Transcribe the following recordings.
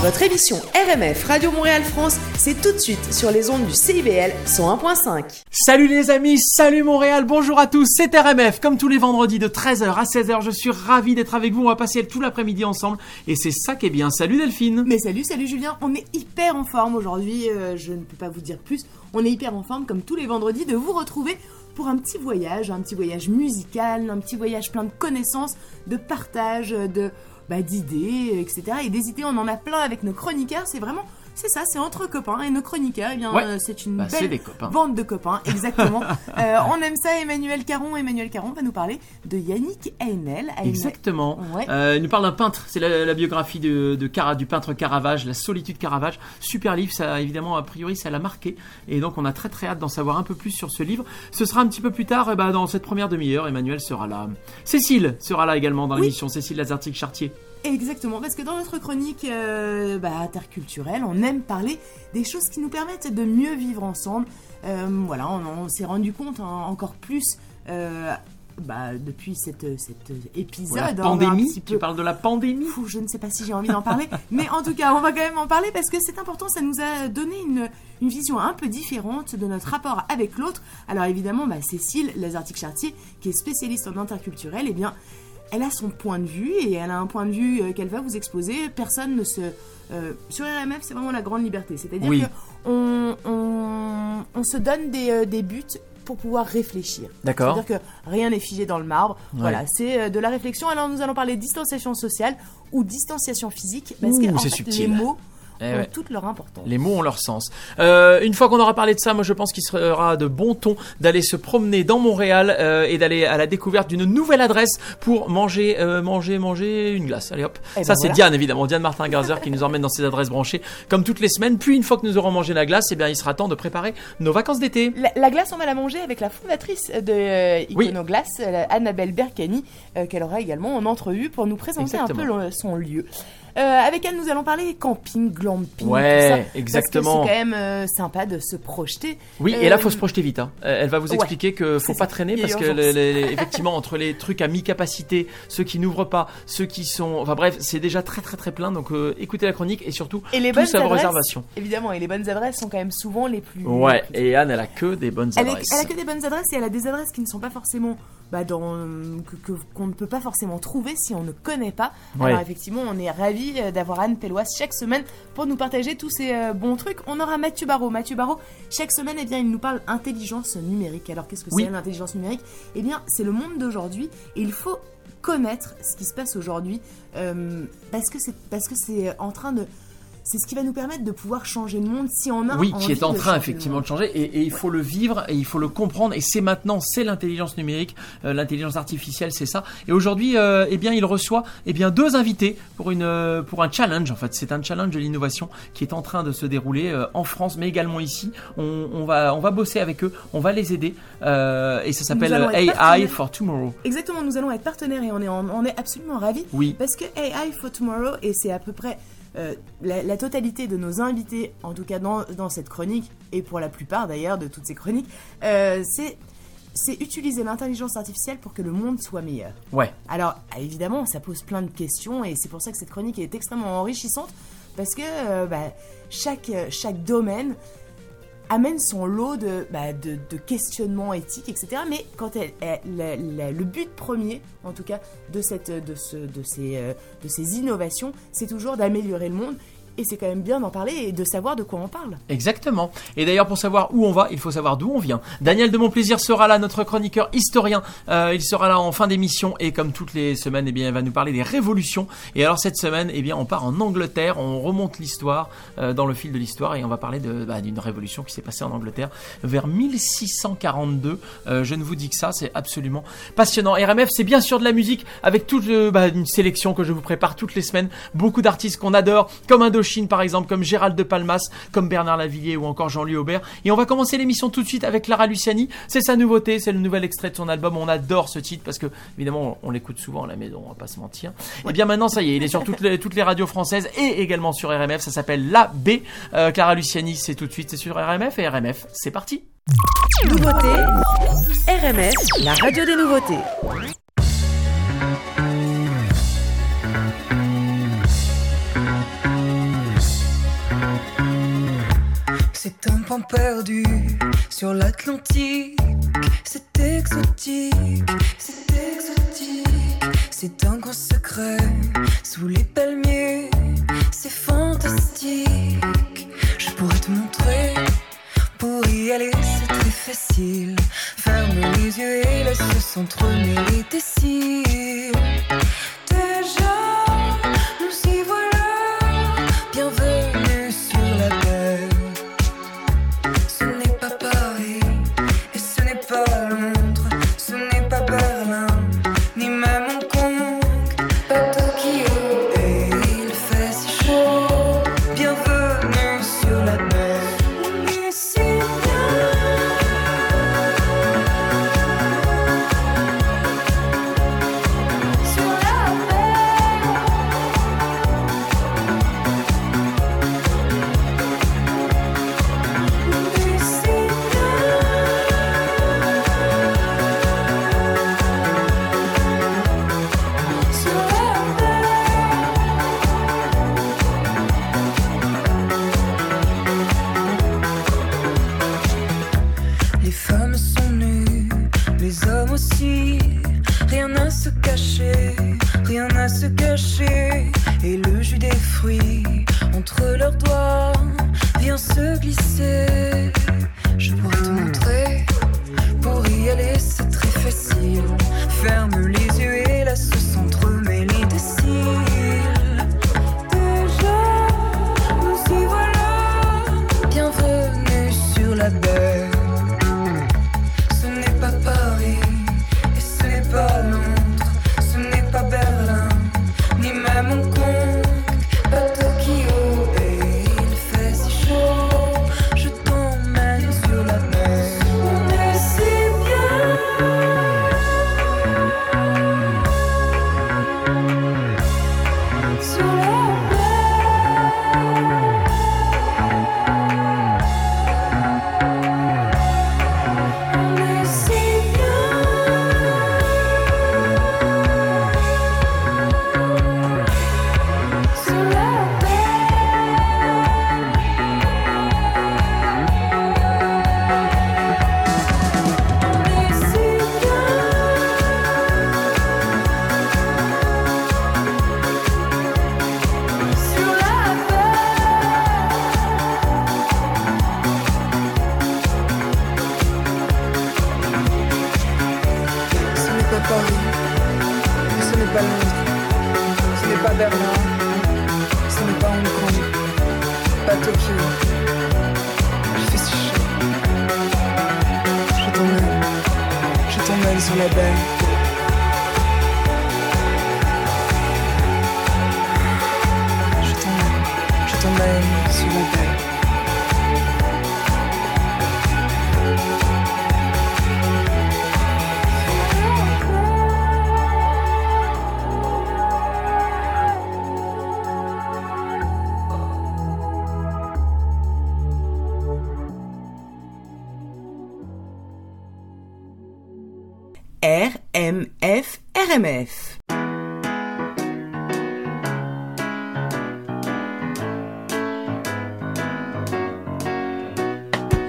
Votre émission RMF Radio Montréal France, c'est tout de suite sur les ondes du CIBL 101.5. Salut les amis, salut Montréal, bonjour à tous, c'est RMF. Comme tous les vendredis de 13h à 16h, je suis ravi d'être avec vous. On va passer tout l'après-midi ensemble et c'est ça qui est bien. Salut Delphine. Mais salut, salut Julien, on est hyper en forme aujourd'hui, euh, je ne peux pas vous dire plus. On est hyper en forme comme tous les vendredis de vous retrouver pour un petit voyage, un petit voyage musical, un petit voyage plein de connaissances, de partage, de bah, d'idées, etc. Et des idées, on en a plein avec nos chroniqueurs. C'est vraiment c'est ça, c'est entre copains et nos chroniqueurs, eh bien, Ouais. euh, c'est une Bah, belle des copains. bande de copains, exactement. Euh, on aime ça, Emmanuel Caron. Emmanuel Caron va nous parler de Yannick Haenel. Haenel- Exactement. Ouais. Euh, il nous parle d'un peintre. C'est la, la biographie de, de Cara- du peintre Caravage, La solitude Caravage. Super livre. Ça, évidemment, a priori, ça l'a marqué. Et donc, on a très très hâte d'en savoir un peu plus sur ce livre. Ce sera un petit peu plus tard, eh ben, dans cette première demi-heure. Emmanuel sera là. Cécile sera là également dans Oui. l'émission. Cécile Lazartique-Chartier. Exactement, parce que dans notre chronique euh, bah, interculturelle, on aime parler des choses qui nous permettent de mieux vivre ensemble. Euh, voilà, on, on s'est rendu compte hein, encore plus euh, bah, depuis cette, cet épisode. Voilà, hein, un pandémie. petit Tu parles de la pandémie? Fou, je ne sais pas si j'ai envie d'en parler, mais en tout cas, on va quand même en parler parce que c'est important, ça nous a donné une, une vision un peu différente de notre rapport avec l'autre. Alors évidemment, bah, Cécile Lazartique-Chartier, qui est spécialiste en interculturel, eh bien, elle a son point de vue et elle a un point de vue euh, qu'elle va vous exposer. Personne ne se... euh, sur RMF, c'est vraiment la grande liberté. C'est-à-dire Oui. que on, on, se donne des, euh, des buts pour pouvoir réfléchir. D'accord. C'est-à-dire que rien n'est figé dans le marbre. Voilà, c'est de la réflexion. Alors nous allons parler de distanciation sociale ou distanciation physique parce Ouh, que en c'est fait, subtil. les mots Eh ont ouais. toute leur importance. Les mots ont leur sens. Euh, une fois qu'on aura parlé de ça, moi je pense qu'il sera de bon ton d'aller se promener dans Montréal euh, et d'aller à la découverte d'une nouvelle adresse pour manger, euh, manger, manger une glace. Allez hop. Eh ben ça c'est voilà. Diane évidemment, Diane Martin Garzer qui nous emmène dans ses adresses branchées comme toutes les semaines. Puis une fois que nous aurons mangé la glace, eh bien il sera temps de préparer nos vacances d'été. La, la glace, on va la manger avec la fondatrice de Oui. Iconoglace, euh, Annabelle Bercani, qu'elle aura également en entrevue pour nous présenter Exactement. un peu son lieu. Euh, avec elle, nous allons parler camping, glamping, Ouais, tout ça. exactement. C'est quand même euh, sympa de se projeter. Oui, Euh, et là faut se projeter vite. Hein. Euh, Elle va vous ouais, expliquer que faut pas ça. traîner Il parce que urgence. les- les- effectivement entre les trucs à mi-capacité, ceux qui n'ouvrent pas, ceux qui sont, enfin bref, c'est déjà très très très plein. Donc euh, écoutez la chronique et surtout Et les bonnes tous à vos adresses, réservations. Évidemment, et les bonnes adresses sont quand même souvent les plus. Ouais, les plus- et Anne, elle a que des bonnes Elle, est- adresses. elle a que des bonnes adresses et elle a des adresses qui ne sont pas forcément bah, dans que- qu'on ne peut pas forcément trouver si on ne connaît pas. Ouais. Alors effectivement, on est ravis euh, d'avoir Anne Pelloise chaque semaine pour nous partager tous ces euh, bons trucs. On aura Mathieu Barraud. Mathieu Barraud, chaque semaine, eh bien, il nous parle intelligence numérique. Alors qu'est-ce que Oui. c'est l'intelligence numérique? Eh bien, c'est le monde d'aujourd'hui et il faut connaître ce qui se passe aujourd'hui euh, parce que c'est parce que c'est en train de c'est ce qui va nous permettre de pouvoir changer le monde si on a Oui, envie qui est en de train le effectivement de changer et, et il faut le vivre et il faut le comprendre et c'est maintenant, c'est l'intelligence numérique, euh, l'intelligence artificielle, c'est ça. Et aujourd'hui, euh, eh bien, il reçoit eh bien deux invités pour une euh, pour un challenge. En fait, c'est un challenge de l'innovation qui est en train de se dérouler en France, mais également ici. On, on va on va bosser avec eux, on va les aider et ça s'appelle AI for Tomorrow. Exactement, nous allons être partenaires et on est, on est absolument ravis. Oui. Parce que AI for Tomorrow, et c'est à peu près euh, la, la totalité de nos invités, en tout cas dans, dans cette chronique, et pour la plupart d'ailleurs de toutes ces chroniques, euh, c'est c'est utiliser l'intelligence artificielle pour que le monde soit meilleur. Ouais. Alors, ah, évidemment, ça pose plein de questions et c'est pour ça que cette chronique est extrêmement enrichissante parce que euh, bah, chaque, chaque domaine amène son lot de, bah, de, questionnements éthiques, etc. Mais quand elle, elle- le but premier, en tout cas, de, cette, de, ce, de, ces, euh, de ces innovations, c'est toujours d'améliorer le monde. Et c'est quand même bien d'en parler et de savoir de quoi on parle. Exactement. Et d'ailleurs, pour savoir où on va, il faut savoir d'où on vient. Daniel de Montplaisir sera là, notre chroniqueur historien. Euh, il sera là en fin d'émission et comme toutes les semaines, eh bien, il va nous parler des révolutions. Et alors cette semaine, eh bien, on part en Angleterre, on remonte l'histoire euh, dans le fil de l'histoire et on va parler bah, d'une révolution qui s'est passée en Angleterre vers 1642. Euh, je ne vous dis que ça, c'est absolument passionnant. RMF, c'est bien sûr de la musique avec toute bah, une sélection que je vous prépare toutes les semaines. Beaucoup d'artistes qu'on adore, comme Indochine par exemple, comme Gérald de Palmas, comme Bernard Lavillier ou encore Jean-Louis Aubert. Et on va commencer l'émission tout de suite avec Clara Luciani. C'est sa nouveauté, c'est le nouvel extrait de son album. On adore ce titre parce que évidemment on, l'écoute souvent à la maison, on va pas se mentir. Et bien maintenant ça y est, il est sur toutes les, toutes les radios françaises et également sur RMF. Ça s'appelle La B. Euh, Clara Luciani, c'est tout de suite, c'est sur RMF et RMF, c'est parti. Nouveauté, RMF, la radio des nouveautés. C'est un point perdu sur l'Atlantique. C'est exotique, c'est exotique. C'est un grand secret sous les palmiers. C'est fantastique. Je pourrais te montrer. Pour y aller, c'est très facile. Ferme les yeux et laisse s'entremêler tes cils.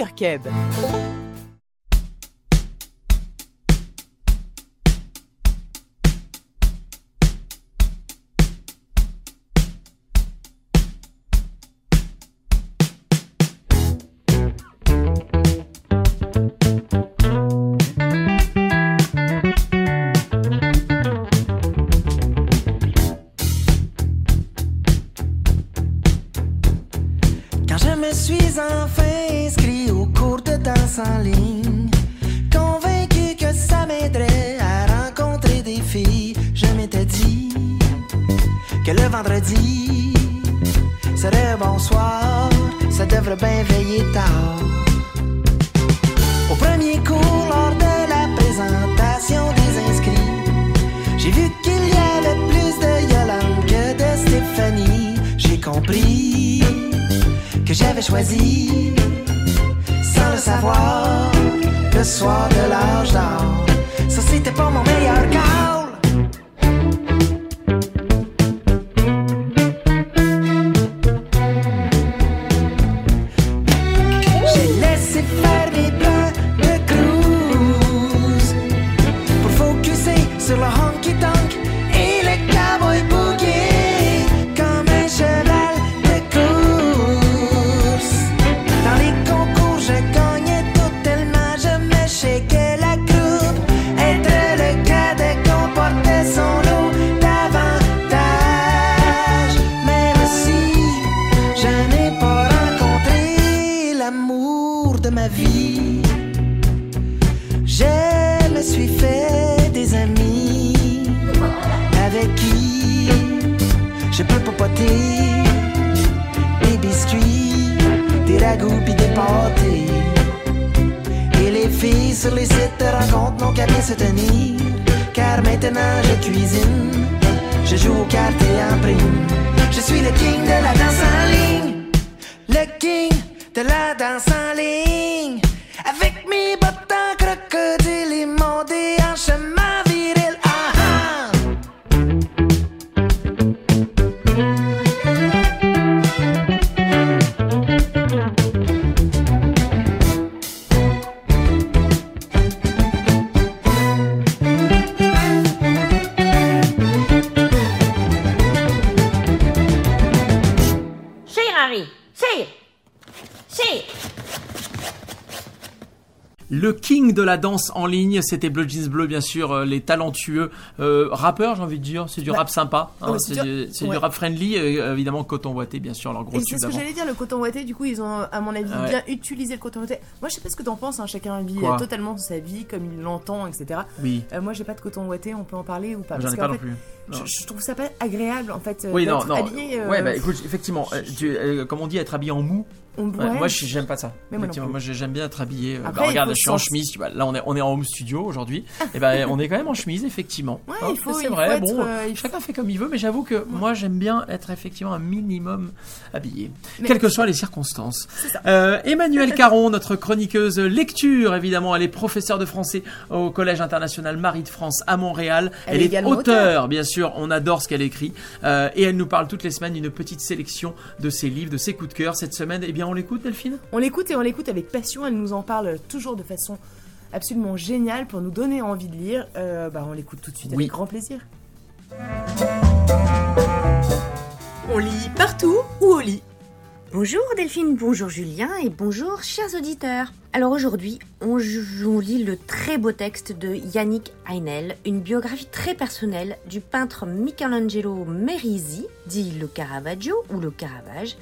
Nos que j'avais choisi, sans le savoir, le soir de l'âge d'or. Ça, c'était pas mon meilleur call. Le king de la danse en ligne, c'était Blue Jeans Bleu, bien sûr, euh, les talentueux euh, rappeurs, j'ai envie de dire. C'est du Bah, rap sympa, hein, c'est du, rap friendly. euh, évidemment, Coton Watté, bien sûr, leur gros Et c'est ce que j'allais dire, le coton ouaté, du coup, ils ont, à mon avis, Ouais. bien utilisé le coton ouaté. Moi, je sais pas ce que t'en penses, hein, chacun vit Quoi totalement sa vie comme il l'entend, etc. Oui, Euh, moi, j'ai pas de coton ouaté, on peut en parler ou pas? J'en ai pas non fait, plus. Je, je trouve ça pas agréable, en fait, Oui, non, non. habillé. euh, Ouais, bah écoute, effectivement, tu, comme on dit, être habillé en mou. On- ouais, moi, je- j'aime pas ça. Mais moi j'aime bien être habillé. euh, Après, bah, regarde, je suis en chemise. Là, on est, on est en home studio aujourd'hui. et ben, on est quand même en chemise, effectivement. Ouais, Hein, c'est vrai. être, bon, euh, chacun fait comme il veut, mais j'avoue que moi, j'aime bien être effectivement un minimum habillé, Mais- quelles que soient les circonstances. Euh, Emmanuelle Caron, notre chroniqueuse lecture, évidemment, elle est professeure de français au Collège international Marie de France à Montréal. Elle Elle, est est auteure, bien sûr. On adore ce qu'elle écrit, Euh, et elle nous parle toutes les semaines d'une petite sélection de ses livres, de ses coups de cœur. Cette semaine, eh bien, on l'écoute, Delphine? On l'écoute et on l'écoute avec passion. Elle nous en parle toujours de façon absolument géniale pour nous donner envie de lire. Euh, bah, on l'écoute tout de suite Oui. avec grand plaisir. On lit partout ou au lit Bonjour Delphine, bonjour Julien et bonjour chers auditeurs. Alors aujourd'hui, on, on lit le très beau texte de Yannick Heinel, une biographie très personnelle du peintre Michelangelo Merisi, dit le Caravaggio ou le Caravage.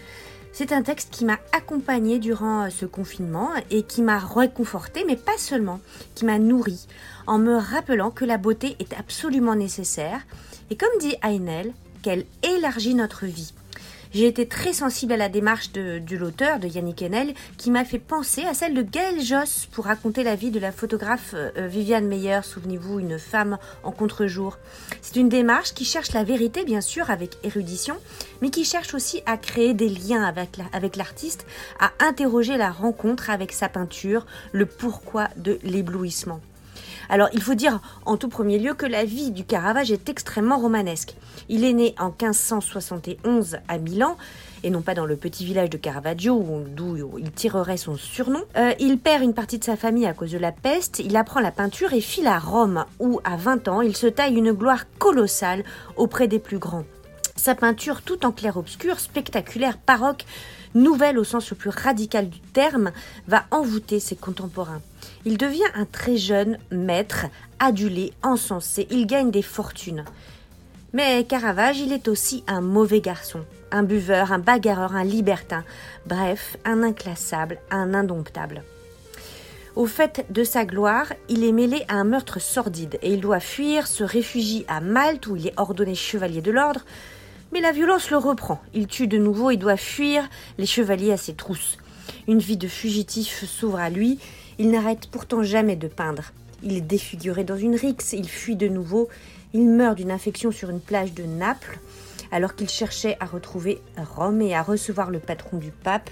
C'est un texte qui m'a accompagné durant ce confinement et qui m'a réconforté, mais pas seulement, qui m'a nourri en me rappelant que la beauté est absolument nécessaire et comme dit Heinel, qu'elle élargit notre vie. J'ai été très sensible à la démarche de, l'auteur, de Yannick Enel, qui m'a fait penser à celle de Gaël Joss pour raconter la vie de la photographe euh, Viviane Meyer, souvenez-vous, une femme en contre-jour. C'est une démarche qui cherche la vérité, bien sûr, avec érudition, mais qui cherche aussi à créer des liens avec l'artiste, à interroger la rencontre avec sa peinture, le pourquoi de l'éblouissement. Alors, il faut dire en tout premier lieu que la vie du Caravage est extrêmement romanesque. Il est né en 1571 à Milan, et non pas dans le petit village de Caravaggio, d'où il tirerait son surnom. Euh, il perd une partie de sa famille à cause de la peste, il apprend la peinture et file à Rome, où à 20 ans, il se taille une gloire colossale auprès des plus grands. Sa peinture, tout en clair-obscur, spectaculaire, baroque, nouvelle au sens le plus radical du terme, va envoûter ses contemporains. Il devient un très jeune maître, adulé, encensé, il gagne des fortunes. Mais Caravage, il est aussi un mauvais garçon, un buveur, un bagarreur, un libertin, bref, un inclassable, un indomptable. Au fait de sa gloire, il est mêlé à un meurtre sordide et il doit fuir, se réfugie à Malte où il est ordonné chevalier de l'ordre. Mais la violence le reprend. Il tue de nouveau et doit fuir les chevaliers à ses trousses. Une vie de fugitif s'ouvre à lui. Il n'arrête pourtant jamais de peindre. Il est défiguré dans une rixe, il fuit de nouveau, il meurt d'une infection sur une plage de Naples, alors qu'il cherchait à retrouver Rome et à recevoir le patron du pape.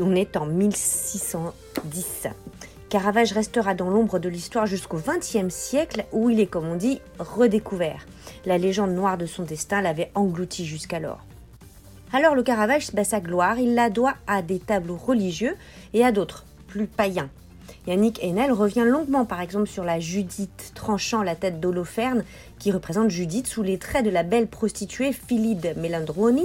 On est en 1610. Caravage restera dans l'ombre de l'histoire jusqu'au XXe siècle, où il est, comme on dit, redécouvert. La légende noire de son destin l'avait englouti jusqu'alors. Alors le Caravage, bah, sa gloire, il la doit à des tableaux religieux et à d'autres, plus païens. Yannick Enel revient longuement par exemple sur la Judith tranchant la tête d'Holoferne qui représente Judith sous les traits de la belle prostituée Philide Melandroni,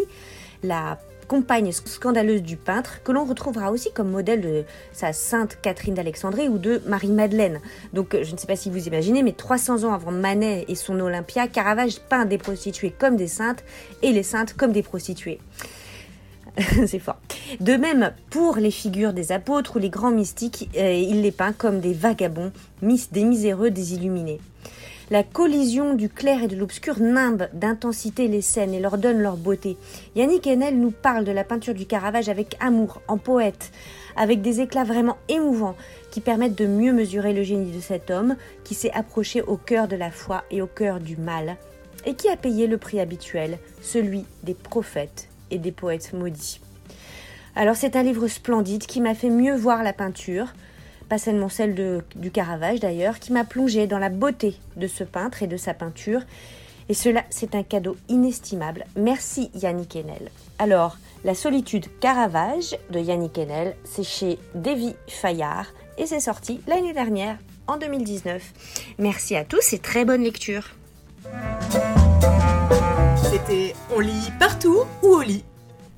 la compagne scandaleuse du peintre, que l'on retrouvera aussi comme modèle de sa sainte Catherine d'Alexandrie ou de Marie-Madeleine. Donc je ne sais pas si vous imaginez, mais 300 ans avant Manet et son Olympia, Caravage peint des prostituées comme des saintes et les saintes comme des prostituées. c'est fort. De même, pour les figures des apôtres ou les grands mystiques, euh, il les peint comme des vagabonds, des miséreux, des illuminés. La collision du clair et de l'obscur nimbe d'intensité les scènes et leur donne leur beauté. Yannick Enel nous parle de la peinture du Caravage avec amour, en poète, avec des éclats vraiment émouvants qui permettent de mieux mesurer le génie de cet homme qui s'est approché au cœur de la foi et au cœur du mal, et qui a payé le prix habituel, celui des prophètes et des poètes maudits. Alors c'est un livre splendide qui m'a fait mieux voir la peinture, pas seulement celle de, du Caravage d'ailleurs, qui m'a plongé dans la beauté de ce peintre et de sa peinture. Et cela, c'est un cadeau inestimable. Merci Yannick Enel. Alors, La solitude Caravage de Yannick Enel, c'est chez Davy Fayard et c'est sorti l'année dernière, en 2019. Merci à tous et très bonne lecture. On lit partout ou au lit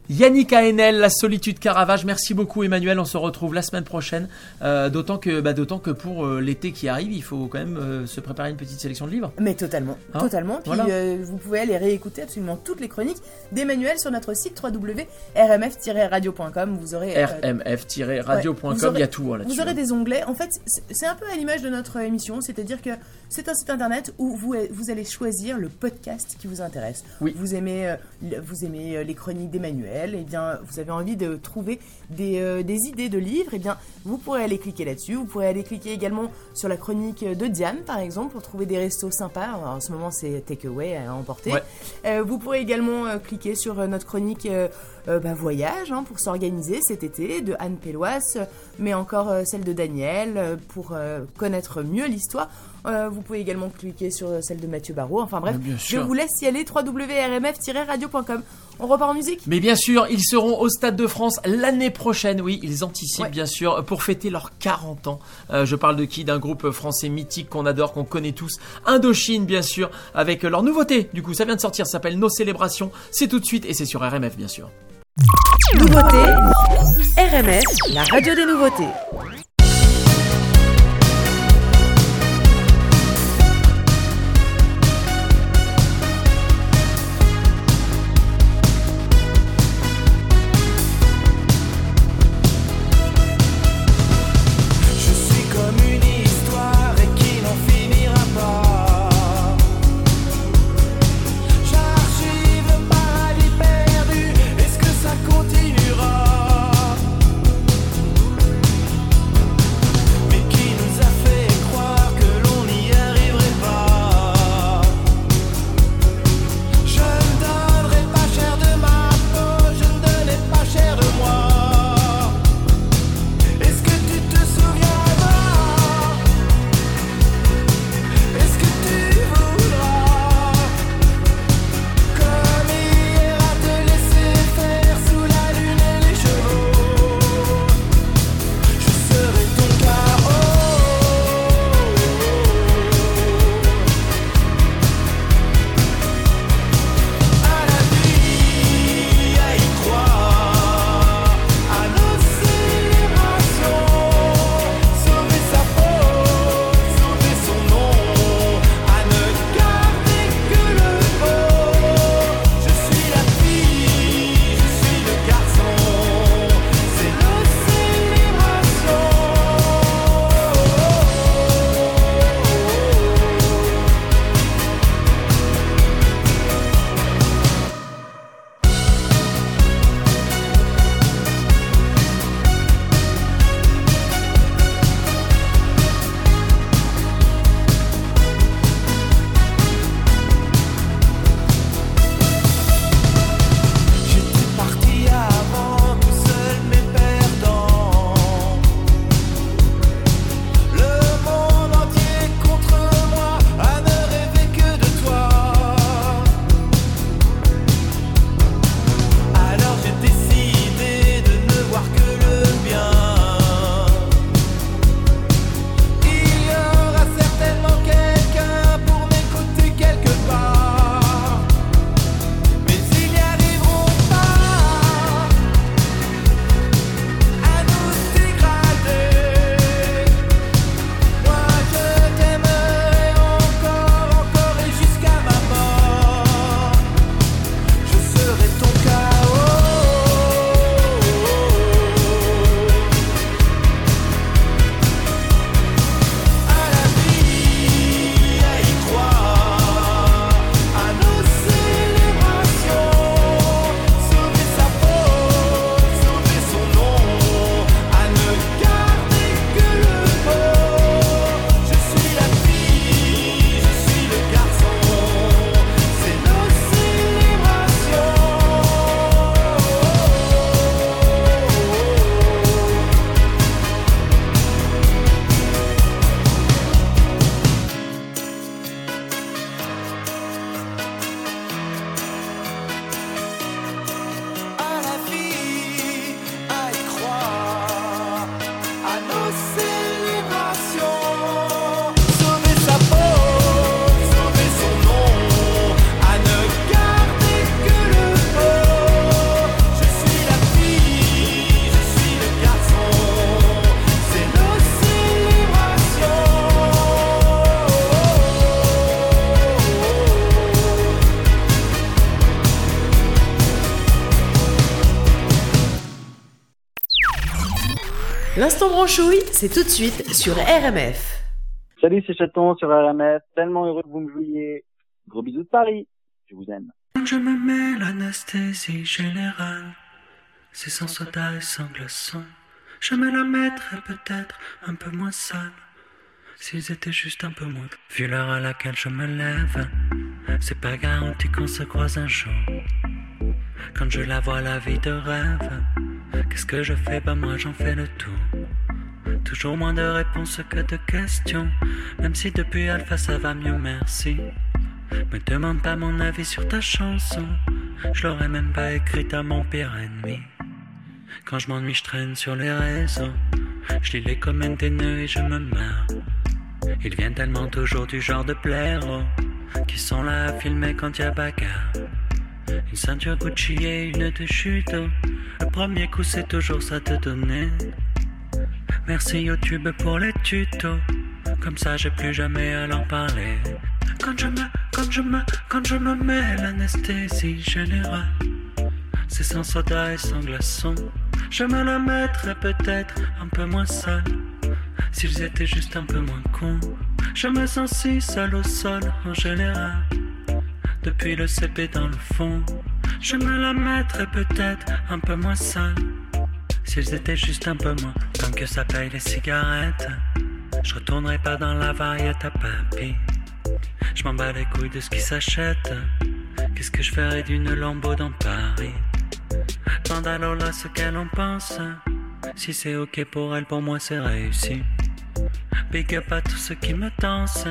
Yannick Aenel, La solitude Caravage. Merci beaucoup Emmanuel, on se retrouve la semaine prochaine. Euh, d'autant que, bah, d'autant que pour euh, l'été qui arrive, il faut quand même euh, se préparer une petite sélection de livres. Mais totalement, Hein totalement. Puis Voilà. vous pouvez aller réécouter absolument toutes les chroniques d'Emmanuel sur notre site www.rmf-radio.com. Vous aurez rmf-radio.com, Ouais, il y a tout hein, là-dessus. Vous aurez des onglets. En fait, c'est un peu à l'image de notre émission, c'est-à-dire que c'est un site internet où vous, vous allez choisir le podcast qui vous intéresse. Oui. Vous aimez, vous aimez les chroniques d'Emmanuel, et bien vous avez envie de trouver des, euh, des idées de livres, et bien vous pourrez aller cliquer là-dessus. Vous pourrez aller cliquer également sur la chronique de Diane, par exemple, pour trouver des restos sympas. Alors, en ce moment, c'est takeaway à emporter. Ouais. Euh, vous pourrez également euh, cliquer sur notre chronique bah, voyage hein, pour s'organiser cet été de Anne Péloise, euh, mais encore celle de Daniel pour connaître mieux l'histoire. Euh, vous pouvez également cliquer sur celle de Mathieu Barrault. Enfin bref, je vous laisse y aller www.rmf-radio.com. On repart en musique? Mais bien sûr, ils seront au Stade de France l'année prochaine. Oui, ils anticipent Ouais. bien sûr pour fêter leurs 40 ans. Euh, je parle de qui? D'un groupe français mythique qu'on adore, qu'on connaît tous. Indochine, bien sûr, avec leur nouveauté. Du coup, ça vient de sortir, ça s'appelle Nos Célébrations. C'est tout de suite et c'est sur RMF, bien sûr. Nouveauté, RMF, la radio des nouveautés. C'est tout de suite sur RMF. Salut, c'est Chaton sur RMF. Tellement heureux que vous me jouiez. Gros bisous de Paris. Je vous aime. Je me mets l'anesthésie générale. C'est sans soda et sans glaçon. Je me la mettrais peut-être un peu moins sale. S'ils étaient juste un peu moins. Vu l'heure à laquelle je me lève, c'est pas garanti qu'on se croise un jour. Quand je la vois la vie de rêve, qu'est-ce que je fais? Bah moi j'en fais le tour. Toujours moins de réponses que de questions. Même si depuis Alpha ça va mieux, merci. Me demande pas mon avis sur ta chanson. Je l'aurais même pas écrite à mon pire ennemi. Quand je m'ennuie, je traîne sur les réseaux. Je lis les commentaires et je me marre. Ils viennent tellement toujours du genre de blaireaux qui sont là à filmer quand y a bagarre. Une ceinture Gucci et une de judo. Le premier coup, c'est toujours ça te donner. Merci YouTube pour les tutos. Comme ça, j'ai plus jamais à l'en parler. Quand je me, quand je me, quand je me mets l'anesthésie générale, c'est sans soda et sans glaçon. Je me la mettrais peut-être un peu moins sale. S'ils étaient juste un peu moins cons. Je me sens si seul au sol en général. Depuis le CP dans le fond, je me la mettrais peut-être un peu moins sale. S'ils étaient juste un peu moins, tant que ça paye les cigarettes. Je retournerai pas dans la variette à papy. Je m'en bats les couilles de ce qui s'achète. Qu'est-ce que je ferais d'une lambeau dans Paris? Demande à Lola ce qu'elle en pense. Si c'est ok pour elle, pour moi c'est réussi. Big up à tous ceux qui me dansent.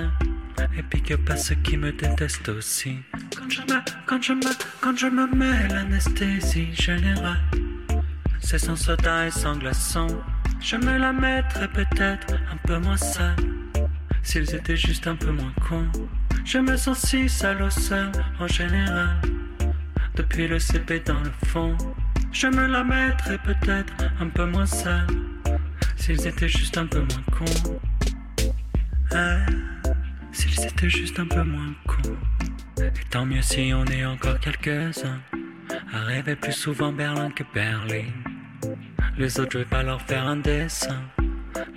Et big up à ceux qui me détestent aussi. Quand je me, quand je me, quand je me mets l'anesthésie générale, c'est sans soda et sans glaçon. Je me la mettrais peut-être un peu moins sale. S'ils étaient juste un peu moins cons. Je me sens si sale au sol en général. Depuis le CP dans le fond, je me la mettrais peut-être un peu moins sale. S'ils étaient juste un peu moins cons. Ah, S'ils étaient juste un peu moins cons. Et tant mieux si on est encore quelques-uns à rêver plus souvent Berlin que Berlin. Les autres, je vais pas leur faire un dessin.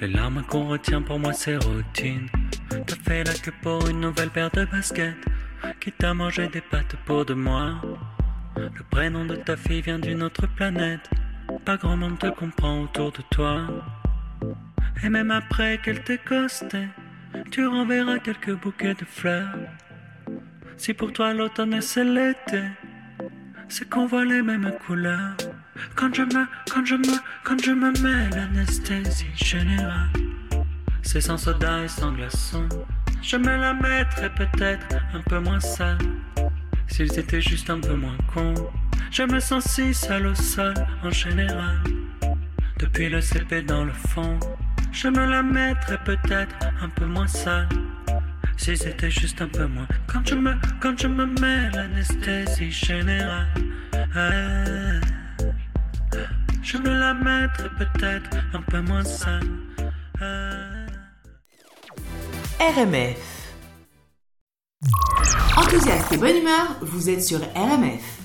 Les larmes qu'on retient pour moi, c'est routine. T'as fait la queue pour une nouvelle paire de baskets. Qui t'a mangé des pâtes pour de moi. Le prénom de ta fille vient d'une autre planète. Pas grand monde te comprend autour de toi. Et même après qu'elle t'ait costé, tu renverras quelques bouquets de fleurs. Si pour toi l'automne c'est l'été, c'est qu'on voit les mêmes couleurs. Quand je me, quand je me, quand je me mets l'anesthésie générale, c'est sans soda et sans glaçon. Je me la mettrais peut-être un peu moins sale. S'ils étaient juste un peu moins cons. Je me sens si seul au sol en général. Depuis le CP dans le fond, je me la mettrais peut-être un peu moins sale. S'ils étaient juste un peu moins. Quand je me, quand je me mets l'anesthésie générale, je me la mettrais peut-être un peu moins sale. RMF. Enthousiaste et bonne humeur, vous êtes sur RMF.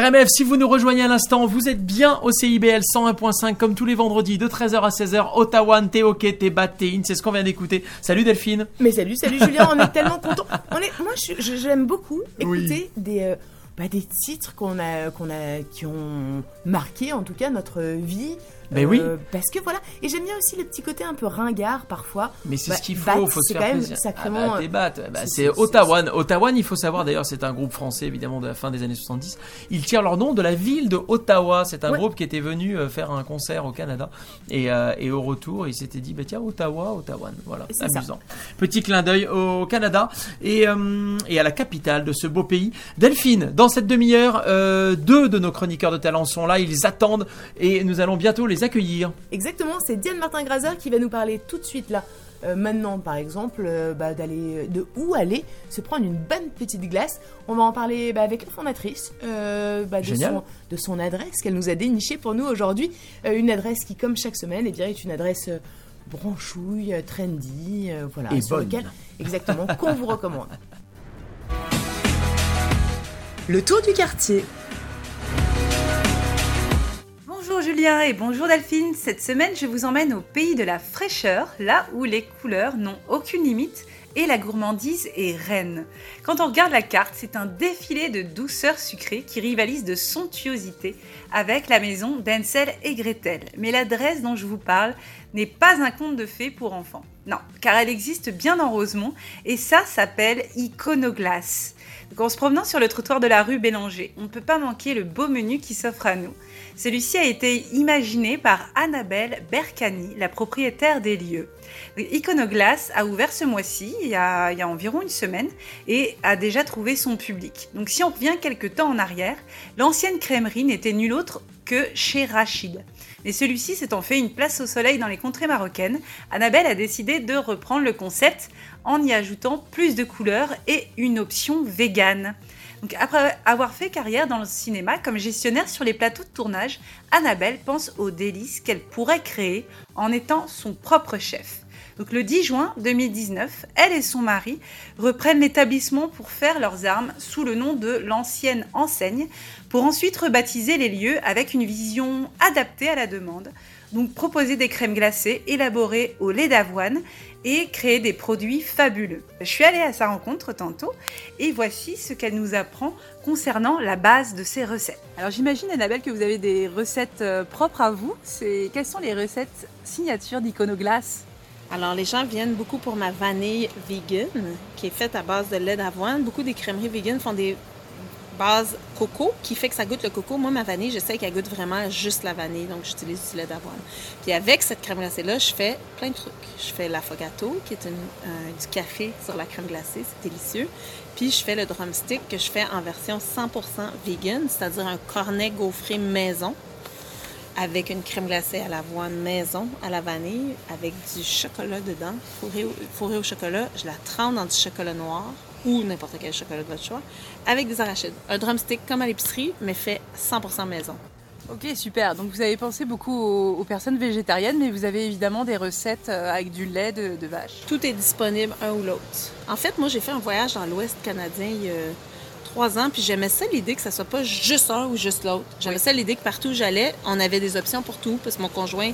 RMF, si vous nous rejoignez à l'instant, vous êtes bien au CIBL 101.5 comme tous les vendredis de 13h à 16h. Ottawa, Teoke, Tebat, Tein, c'est ce qu'on vient d'écouter. Salut Delphine. Mais salut, salut Julien, on est tellement contents. On est, moi, j'aime beaucoup écouter des, euh, bah, des titres qu'on a, qu'on a, qui ont marqué en tout cas notre vie. Euh, Ben oui. Parce que voilà, et j'aime bien aussi le petit côté un peu ringard parfois. Mais c'est Bah, ce qu'il Bat, faut, faut se c'est faire quand même plaisir. sacrément, Ah bah, euh, bah, c'est- Ottawa. Ottawa, il faut savoir d'ailleurs, c'est un groupe français évidemment de la fin des années 70. Ils tirent leur nom de la ville de Ottawa. C'est un Ouais. groupe qui était venu euh, faire un concert au Canada et, euh, et au retour, il s'était dit bah tiens Ottawa, Ottawa, voilà, C'est ça. amusant. Petit clin d'œil au Canada et, euh, et à la capitale de ce beau pays. Delphine, dans cette demi-heure, euh, deux de nos chroniqueurs de talent sont là, ils attendent et nous allons bientôt les accueillir. Exactement, c'est Diane Martin-Grazer qui va nous parler tout de suite là. euh, maintenant, par exemple, euh, bah, d'aller de où aller se prendre une bonne petite glace. On va en parler bah, avec la fondatrice euh, bah, de, son, de son adresse qu'elle nous a dénichée pour nous aujourd'hui. Euh, une adresse qui, comme chaque semaine, eh bien, est une adresse branchouille, trendy, euh, voilà, Et sur bonne. lequel, exactement, qu'on vous recommande. Le tour du quartier. Bonjour Julien et bonjour Delphine. Cette semaine, je vous emmène au pays de la fraîcheur, là où les couleurs n'ont aucune limite et la gourmandise est reine. Quand on regarde la carte, c'est un défilé de douceur sucrée qui rivalise de somptuosité avec la maison d'Ansel et Gretel. Mais l'adresse dont je vous parle n'est pas un conte de fées pour enfants. Non, car elle existe bien dans Rosemont et ça s'appelle Iconoglace. En se promenant sur le trottoir de la rue Bélanger, on ne peut pas manquer le beau menu qui s'offre à nous. Celui-ci a été imaginé par Annabelle Bercani, la propriétaire des lieux. Iconoglace a ouvert ce mois-ci, il, y a- environ une semaine, et a déjà trouvé son public. Donc si on revient quelques temps en arrière, l'ancienne crèmerie n'était nulle autre que chez Rachid. Mais celui-ci s'étant fait une place au soleil dans les contrées marocaines, Annabelle a décidé de reprendre le concept en y ajoutant plus de couleurs et une option végane. Après avoir fait carrière dans le cinéma comme gestionnaire sur les plateaux de tournage, Annabelle pense aux délices qu'elle pourrait créer en étant son propre chef. Le 10 juin 2019, elle et son mari reprennent l'établissement pour faire leurs armes sous le nom de l'ancienne enseigne, pour ensuite rebaptiser les lieux avec une vision adaptée à la demande. Donc proposer des crèmes glacées élaborées au lait d'avoine et créer des produits fabuleux. Je suis allée à sa rencontre tantôt et voici ce qu'elle nous apprend concernant la base de ses recettes. Alors j'imagine Annabelle que vous avez des recettes euh, propres à vous. C'est quelles sont les recettes signatures d'Iconoglace? Alors, les gens viennent beaucoup pour ma vanille vegan, qui est faite à base de lait d'avoine. Beaucoup des crèmeries vegan font des bases coco, qui fait que ça goûte le coco. Moi, ma vanille, je sais qu'elle goûte vraiment juste la vanille, donc j'utilise du lait d'avoine. Puis avec cette crème glacée-là, je fais plein de trucs. Je fais l'affogato, qui est une- euh, du café sur la crème glacée, c'est délicieux. Puis je fais le drumstick que je fais en version 100% vegan, c'est-à-dire un cornet gaufré maison avec une crème glacée à l'avoine maison, à la vanille, avec du chocolat dedans, fourré au, fourré au chocolat. Je la trempe dans du chocolat noir ou n'importe quel chocolat de votre choix, avec des arachides. Un drumstick comme à l'épicerie, mais fait 100% maison. Ok, super. Donc vous avez pensé beaucoup aux, aux personnes végétariennes, mais vous avez évidemment des recettes euh, avec du lait de, de vache. Tout est disponible, un ou l'autre. En fait, moi, j'ai fait un voyage dans l'Ouest canadien il y a trois ans, puis j'aimais ça l'idée que ça soit pas juste un ou juste l'autre. J'aimais ça l'idée que partout où j'allais, on avait des options pour tout, parce que mon conjoint,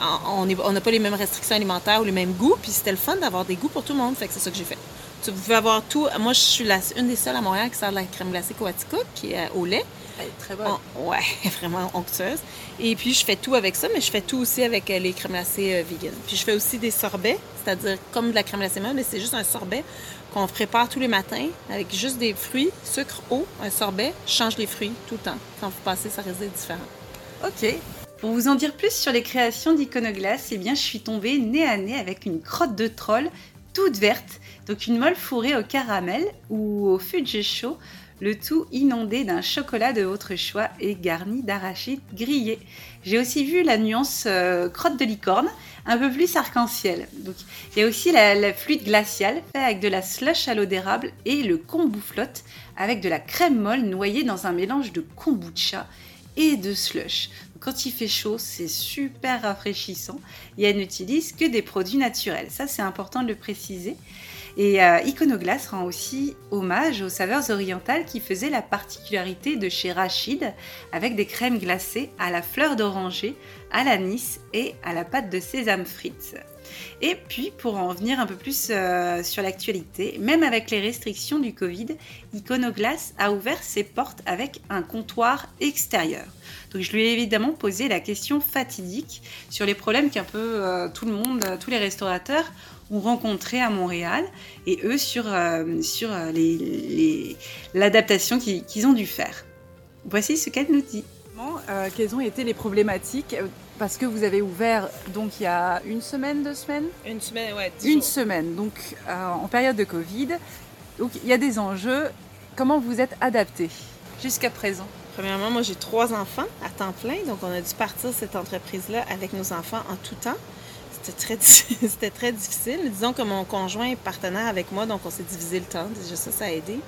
on n'a pas les mêmes restrictions alimentaires ou les mêmes goûts, puis c'était le fun d'avoir des goûts pour tout le monde, fait que c'est ça que j'ai fait. Tu- pouvez avoir tout. Moi, je suis la- une des seules à Montréal qui sert de la crème glacée Coaticook, qui est euh, au lait. Elle est très bonne. Ouais, vraiment onctueuse. Et puis, je fais tout avec ça, mais je fais tout aussi avec euh, les crèmes glacées euh, vegan. Puis, je fais aussi des sorbets, c'est-à-dire comme de la crème glacée même, mais c'est juste un sorbet qu'on prépare tous les matins avec juste des fruits, sucre, eau, un sorbet. Je change les fruits tout le temps. Quand vous passez, ça d'être différent. Ok. Pour vous en dire plus sur les créations d'Iconoglace, eh bien, je suis tombée nez à nez avec une crotte de troll toute verte, donc une molle fourrée au caramel ou au de chaud, le tout inondé d'un chocolat de votre choix et garni d'arachides grillés. J'ai aussi vu la nuance euh, crotte de licorne, un peu plus arc-en-ciel. Il y a aussi la, fluide glaciale, fait avec de la slush à l'eau d'érable et le kombu flotte, avec de la crème molle noyée dans un mélange de kombucha et de slush. Quand il fait chaud, c'est super rafraîchissant et elle n'utilise que des produits naturels. Ça, c'est important de le préciser. Et euh, Iconoglace rend aussi hommage aux saveurs orientales qui faisaient la particularité de chez Rachid, avec des crèmes glacées à la fleur d'oranger, à l'anis et à la pâte de sésame frites. Et puis, pour en venir un peu plus euh, sur l'actualité, même avec les restrictions du Covid, Iconoglace a ouvert ses portes avec un comptoir extérieur. Donc je lui ai évidemment posé la question fatidique sur les problèmes qu'un peu euh, tout le monde, tous les restaurateurs ont rencontrés à Montréal et eux sur, euh, sur euh, les- les- l'adaptation qu'ils ont dû faire. Voici ce qu'elle nous dit. Euh, quelles ont été les problématiques Parce que vous avez ouvert donc il y a une semaine, deux semaines? Une semaine, ouais. Une jours. semaine, donc euh, en période de Covid. Donc il y a des enjeux. Comment vous êtes adapté? Jusqu'à présent Premièrement, moi j'ai trois enfants à temps plein, donc on a dû partir cette entreprise-là avec nos enfants en tout temps. C'était très, c'était très difficile. Disons que mon conjoint est partenaire avec moi, donc on s'est divisé le temps. Ça, ça a aidé.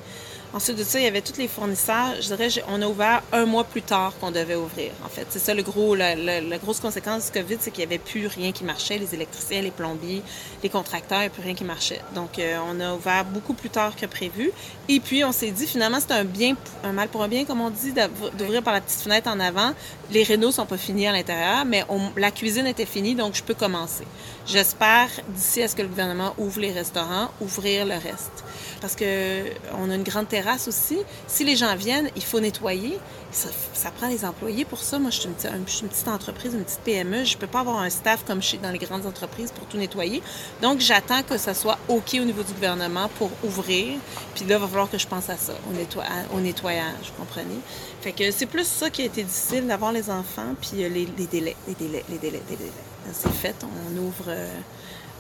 Ensuite de ça, il y avait tous les fournisseurs. Je dirais, on a ouvert un mois plus tard qu'on devait ouvrir. En fait, c'est ça le gros, la, grosse conséquence du COVID, c'est qu'il n'y avait plus rien qui marchait. Les électriciens, les plombiers, les contracteurs, il n'y avait plus rien qui marchait. Donc, euh, on a ouvert beaucoup plus tard que prévu. Et puis, on s'est dit, finalement, c'est un bien, un mal pour un bien, comme on dit, d'ouvrir par la petite fenêtre en avant. Les rénaux sont pas finis à l'intérieur, mais la cuisine était finie, donc je peux commencer. J'espère, d'ici à ce que le gouvernement ouvre les restaurants, ouvrir le reste. Parce que on a une grande terrasse aussi. Si les gens viennent, il faut nettoyer. Ça, prend les employés pour ça. Moi, je suis une, petite- je entreprise, une petite PME. Je peux pas avoir un staff comme chez dans les grandes entreprises pour tout nettoyer. Donc, j'attends que ça soit OK au niveau du gouvernement pour ouvrir. Puis là, il va falloir que je pense à ça, au, nettoy- au nettoyage, vous comprenez? Fait que c'est plus ça qui a été difficile, d'avoir les enfants, puis euh, les, les délais, les délais, les délais, les délais. C'est fait, on ouvre, euh,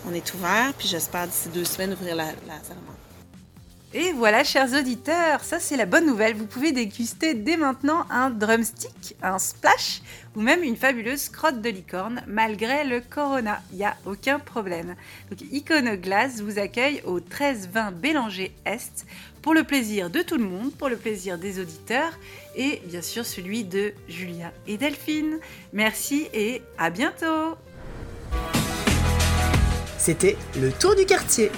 on est ouvert, puis j'espère d'ici deux semaines ouvrir la, la salle. Et voilà, chers auditeurs, ça c'est la bonne nouvelle. Vous pouvez déguster dès maintenant un drumstick, un splash ou même une fabuleuse crotte de licorne malgré le corona. Il n'y a aucun problème. Donc Iconoglace vous accueille au 1320 Bélanger Est pour le plaisir de tout le monde, pour le plaisir des auditeurs et bien sûr celui de Julia et Delphine. Merci et à bientôt C'était le tour du quartier.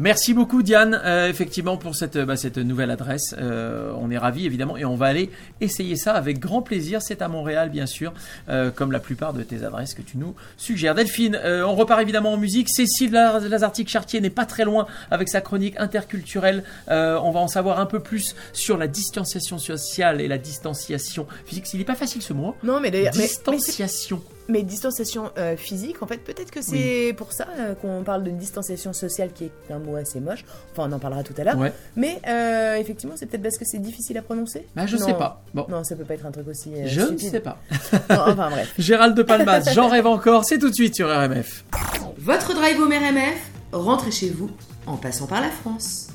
Merci beaucoup Diane, euh, effectivement pour cette, bah, cette nouvelle adresse. Euh, on est ravis évidemment et on va aller essayer ça avec grand plaisir. C'est à Montréal bien sûr, euh, comme la plupart de tes adresses que tu nous suggères. Delphine, euh, on repart évidemment en musique. Cécile Laz- Lazartique-Chartier n'est pas très loin avec sa chronique interculturelle. Euh, on va en savoir un peu plus sur la distanciation sociale et la distanciation physique. Il n'est pas facile ce mot. hein Non, mais d'ailleurs. mais- mais c'est- Distanciation. Mais distanciation euh, physique, en fait, peut-être que c'est pour ça euh, qu'on parle de distanciation sociale, qui est un mot assez moche. Enfin, on en parlera tout à l'heure. Ouais. Mais euh, effectivement, c'est peut-être parce que c'est difficile à prononcer. Bah, je Non. sais pas. Bon. Non, ça peut pas être un truc aussi. euh, Je ne sais pas. Non, enfin bref. Gérald de Palmas, j'en rêve encore, c'est tout de suite sur RMF. Votre drive home RMF, rentrez chez vous en passant par la France.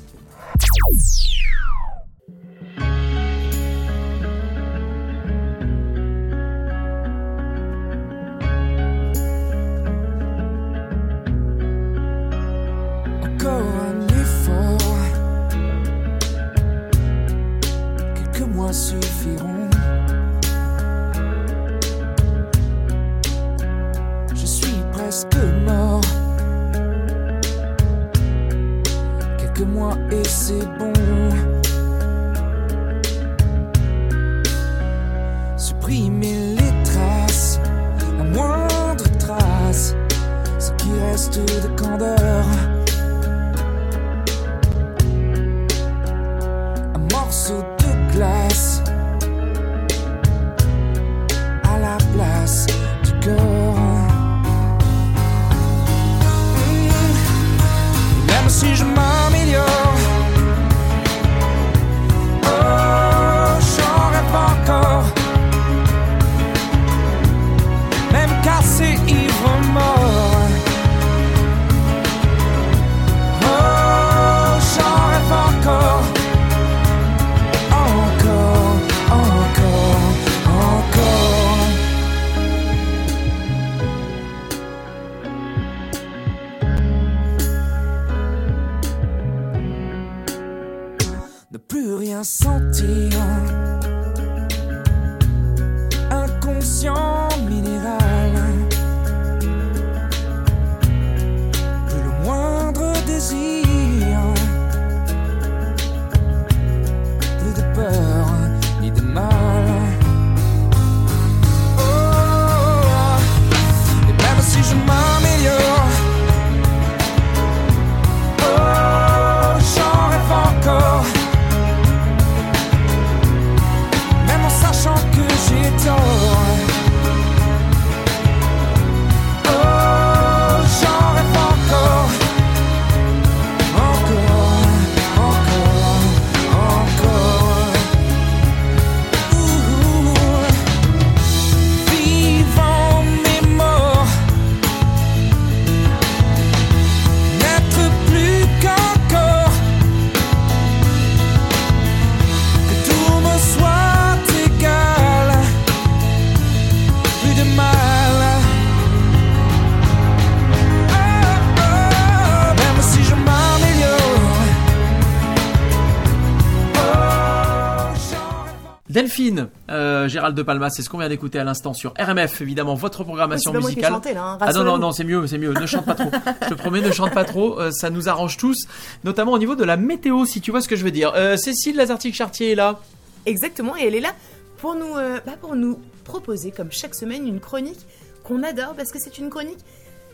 Gérald de Palma, c'est ce qu'on vient d'écouter à l'instant sur RMF, évidemment, votre programmation musicale. chanté, là, hein, ah non, non, non, c'est mieux, c'est mieux, ne chante pas trop. Je te promets, ne chante pas trop, euh, ça nous arrange tous, notamment au niveau de la météo, si tu vois ce que je veux dire. Euh, Cécile Lazartique-Chartier est là. Exactement, et elle est là pour nous, euh, bah, pour nous proposer, comme chaque semaine, une chronique qu'on adore parce que c'est une chronique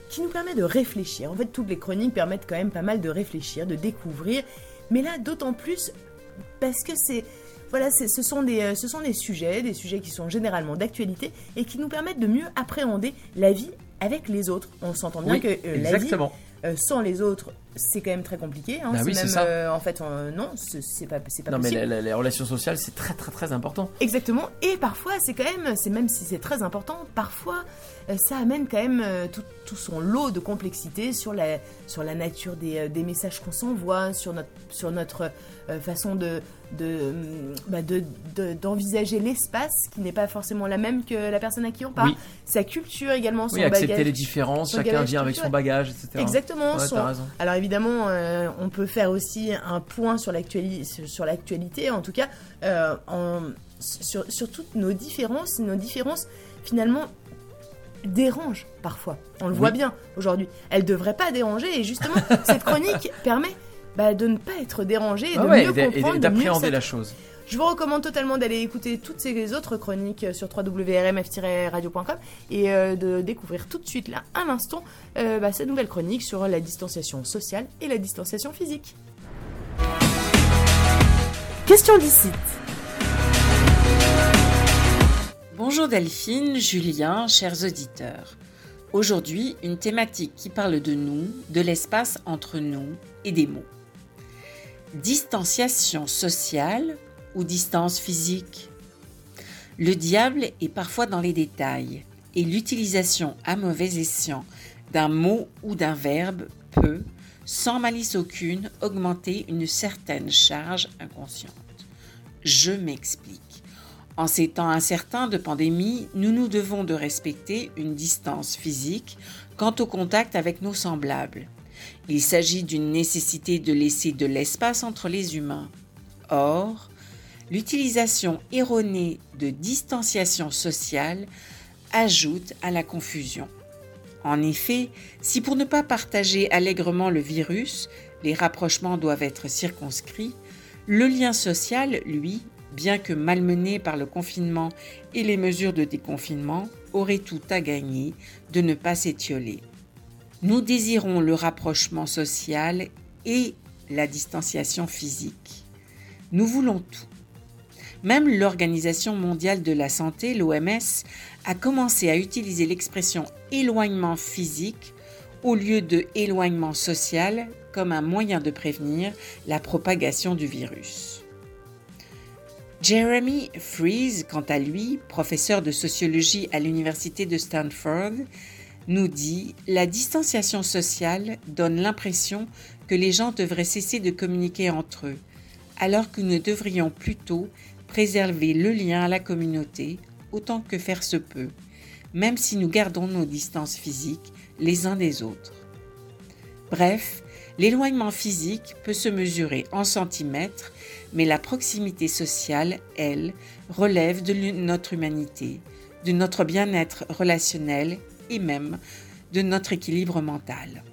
qui nous permet de réfléchir. En fait, toutes les chroniques permettent quand même pas mal de réfléchir, de découvrir, mais là, d'autant plus parce que c'est. Voilà, c'est- ce, sont des, euh, ce sont des sujets, des sujets qui sont généralement d'actualité et qui nous permettent de mieux appréhender la vie avec les autres. On s'entend bien Oui, que euh, la vie euh, sans les autres, c'est quand même très compliqué. hein. Bah c'est oui, c'est même, ça. euh, en fait, euh, non, c'est pas, c'est pas Non, mais les, relations sociales, c'est très, très, très important. Exactement, et parfois c'est quand même, c'est même si c'est très important, parfois euh, ça amène quand même tout, tout son lot de complexité sur la, sur la nature des, des messages qu'on s'envoie, sur notre, sur notre façon de, de, hum, bah, de- de- d'envisager l'espace qui n'est pas forcément la même que la personne à qui on parle, Oui. sa culture également, son Oui, accepter bagage. les différences, chacun vient avec son bagage, etc. Exactement. Ouais, son- raison. Alors évidemment, euh, on peut faire aussi un point sur l'actualité, en tout cas, euh, en- sur, sur toutes nos différences. Nos différences, finalement, dérangent parfois. On le Oui. voit bien aujourd'hui. Elles devraient pas déranger, et justement, cette chronique permet bah, de ne pas être dérangé et de Ah ouais, mieux et d'a- et comprendre, de d'appréhender la chose. Je vous recommande totalement d'aller écouter toutes ces autres chroniques sur www.rmf-radio.com et euh, de découvrir tout de suite, là, à l'instant, euh, bah, cette nouvelle chronique sur la distanciation sociale et la distanciation physique. Question d'ici. Bonjour Delphine, Julien, chers auditeurs. Aujourd'hui, une thématique qui parle de nous, de l'espace entre nous et des mots. Distanciation sociale ou distance physique Le diable est parfois dans les détails et l'utilisation à mauvais escient d'un mot ou d'un verbe peut, sans malice aucune, augmenter une certaine charge inconsciente. Je m'explique. En ces temps incertains de pandémie, nous nous devons de respecter une distance physique quant au contact avec nos semblables. Il s'agit d'une nécessité de laisser de l'espace entre les humains. Or, l'utilisation erronée de distanciation sociale ajoute à la confusion. En effet, si pour ne pas partager allègrement le virus, les rapprochements doivent être circonscrits, le lien social, lui, bien que malmené par le confinement et les mesures de déconfinement, aurait tout à gagner de ne pas s'étioler. Nous désirons le rapprochement social et la distanciation physique. Nous voulons tout. Même l'Organisation mondiale de la santé, l'OMS, a commencé à utiliser l'expression éloignement physique au lieu de éloignement social comme un moyen de prévenir la propagation du virus. Jeremy Fries, quant à lui, professeur de sociologie à l'université de Stanford, nous dit La distanciation sociale donne l'impression que les gens devraient cesser de communiquer entre eux, alors que nous devrions plutôt préserver le lien à la communauté autant que faire se peut, même si nous gardons nos distances physiques les uns des autres. Bref, l'éloignement physique peut se mesurer en centimètres, mais la proximité sociale, elle, relève de notre humanité, de notre bien-être relationnel et même de notre équilibre mental.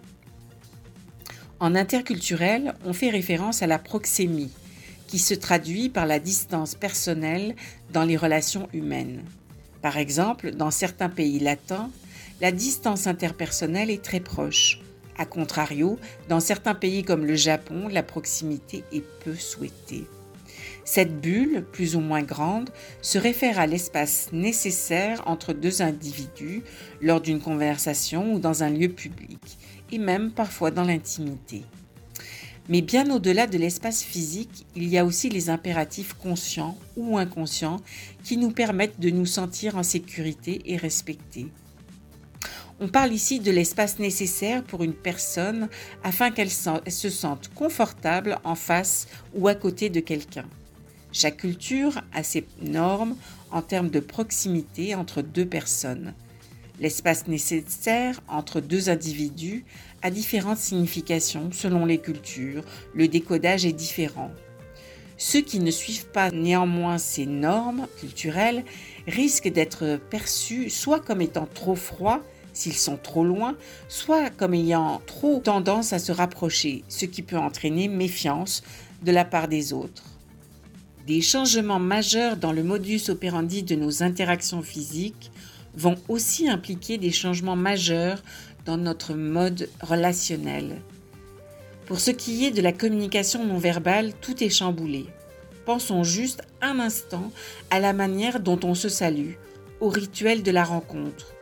En interculturel, on fait référence à la proxémie, qui se traduit par la distance personnelle dans les relations humaines. Par exemple, dans certains pays latins, la distance interpersonnelle est très proche. A contrario, dans certains pays comme le Japon, la proximité est peu souhaitée. Cette bulle, plus ou moins grande, se réfère à l'espace nécessaire entre deux individus lors d'une conversation ou dans un lieu public, et même parfois dans l'intimité. Mais bien au-delà de l'espace physique, il y a aussi les impératifs conscients ou inconscients qui nous permettent de nous sentir en sécurité et respectés. On parle ici de l'espace nécessaire pour une personne afin qu'elle se sente confortable en face ou à côté de quelqu'un. Chaque culture a ses normes en termes de proximité entre deux personnes. L'espace nécessaire entre deux individus a différentes significations selon les cultures, le décodage est différent. Ceux qui ne suivent pas néanmoins ces normes culturelles risquent d'être perçus soit comme étant trop froids s'ils sont trop loin, soit comme ayant trop tendance à se rapprocher, ce qui peut entraîner méfiance de la part des autres. Des changements majeurs dans le modus operandi de nos interactions physiques vont aussi impliquer des changements majeurs dans notre mode relationnel. Pour ce qui est de la communication non verbale, tout est chamboulé. Pensons juste un instant à la manière dont on se salue, au rituel de la rencontre.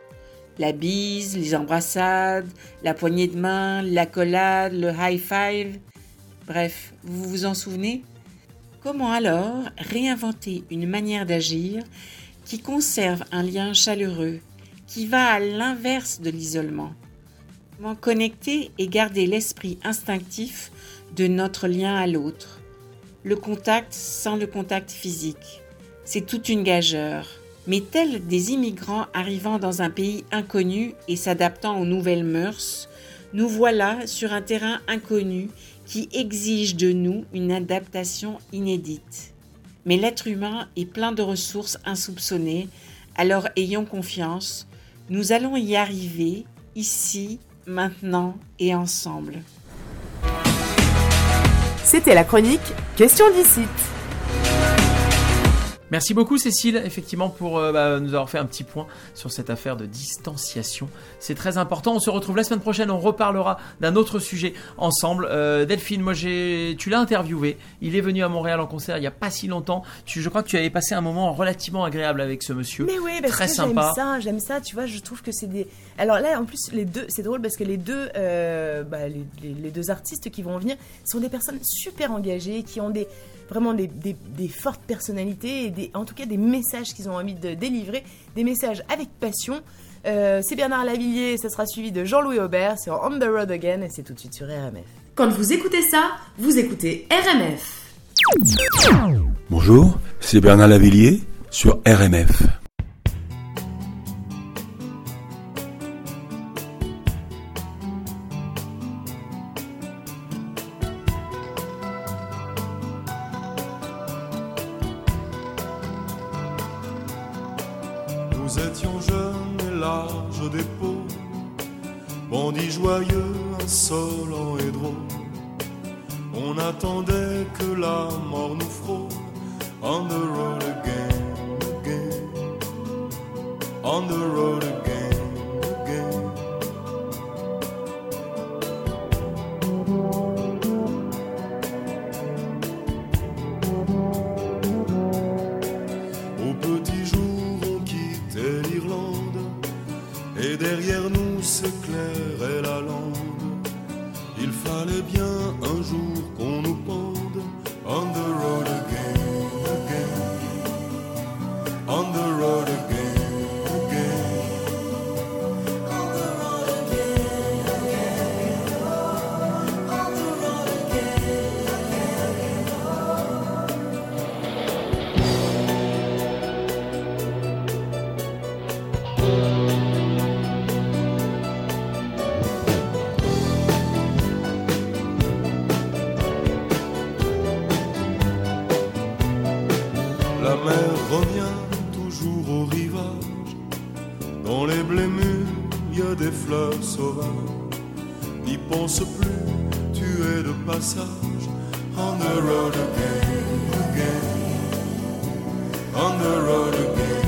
La bise, les embrassades, la poignée de main, l'accolade, le high five. Bref, vous vous en souvenez? Comment alors réinventer une manière d'agir qui conserve un lien chaleureux, qui va à l'inverse de l'isolement? Comment connecter et garder l'esprit instinctif de notre lien à l'autre Le contact sans le contact physique. C'est toute une gageure. Mais tels des immigrants arrivant dans un pays inconnu et s'adaptant aux nouvelles mœurs, nous voilà sur un terrain inconnu qui exige de nous une adaptation inédite. Mais l'être humain est plein de ressources insoupçonnées, alors ayons confiance, nous allons y arriver, ici, maintenant et ensemble. C'était la chronique Question d'ici. Merci beaucoup Cécile, effectivement, pour euh, bah, nous avoir fait un petit point sur cette affaire de distanciation. C'est très important. On se retrouve la semaine prochaine. On reparlera d'un autre sujet ensemble. Euh, Delphine, moi j'ai, tu l'as interviewé. Il est venu à Montréal en concert il y a pas si longtemps. Tu, je crois que tu avais passé un moment relativement agréable avec ce monsieur. Mais oui, parce très que sympa. j'aime ça, j'aime ça, tu vois, je trouve que c'est des... Alors là, en plus, les deux, c'est drôle parce que les deux, euh, bah, les, les- les deux artistes qui vont venir sont des personnes super engagées, qui ont des vraiment des, des- des fortes personnalités et des, en tout cas des messages qu'ils ont envie de délivrer, des messages avec passion. Euh, c'est Bernard Lavillier, ça sera suivi de Jean-Louis Aubert, c'est On the Road Again et c'est tout de suite sur RMF. Quand vous écoutez ça, vous écoutez RMF. Bonjour, c'est Bernard Lavillier sur RMF. Revient toujours au rivage. Dans les blés mûrs, il y a des fleurs sauvages. N'y pense plus, tu es de passage. On the road again, again. On the road again.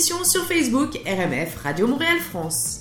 sur Facebook RMF Radio Montréal France.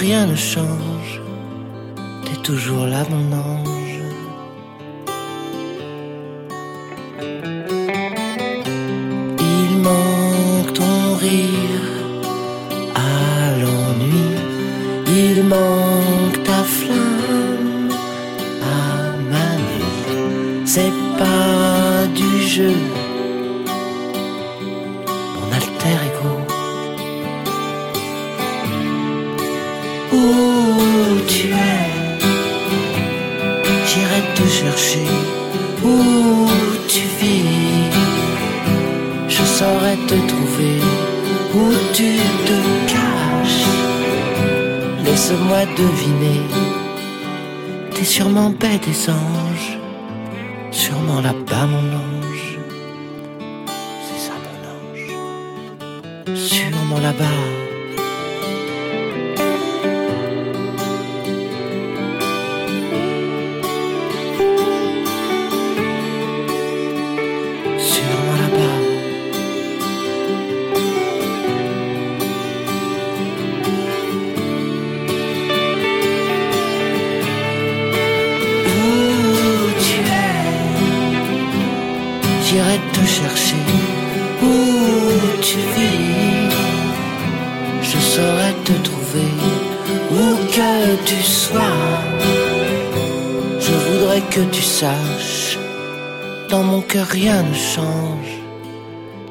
rien ne change. laisse-moi deviner, t'es sûrement bête et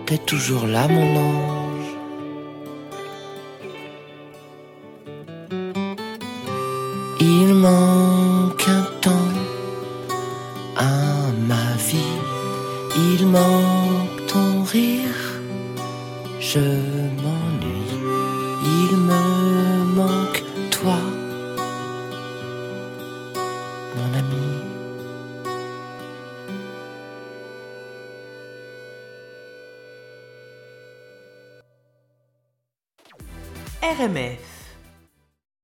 T'es toujours là, mon ange.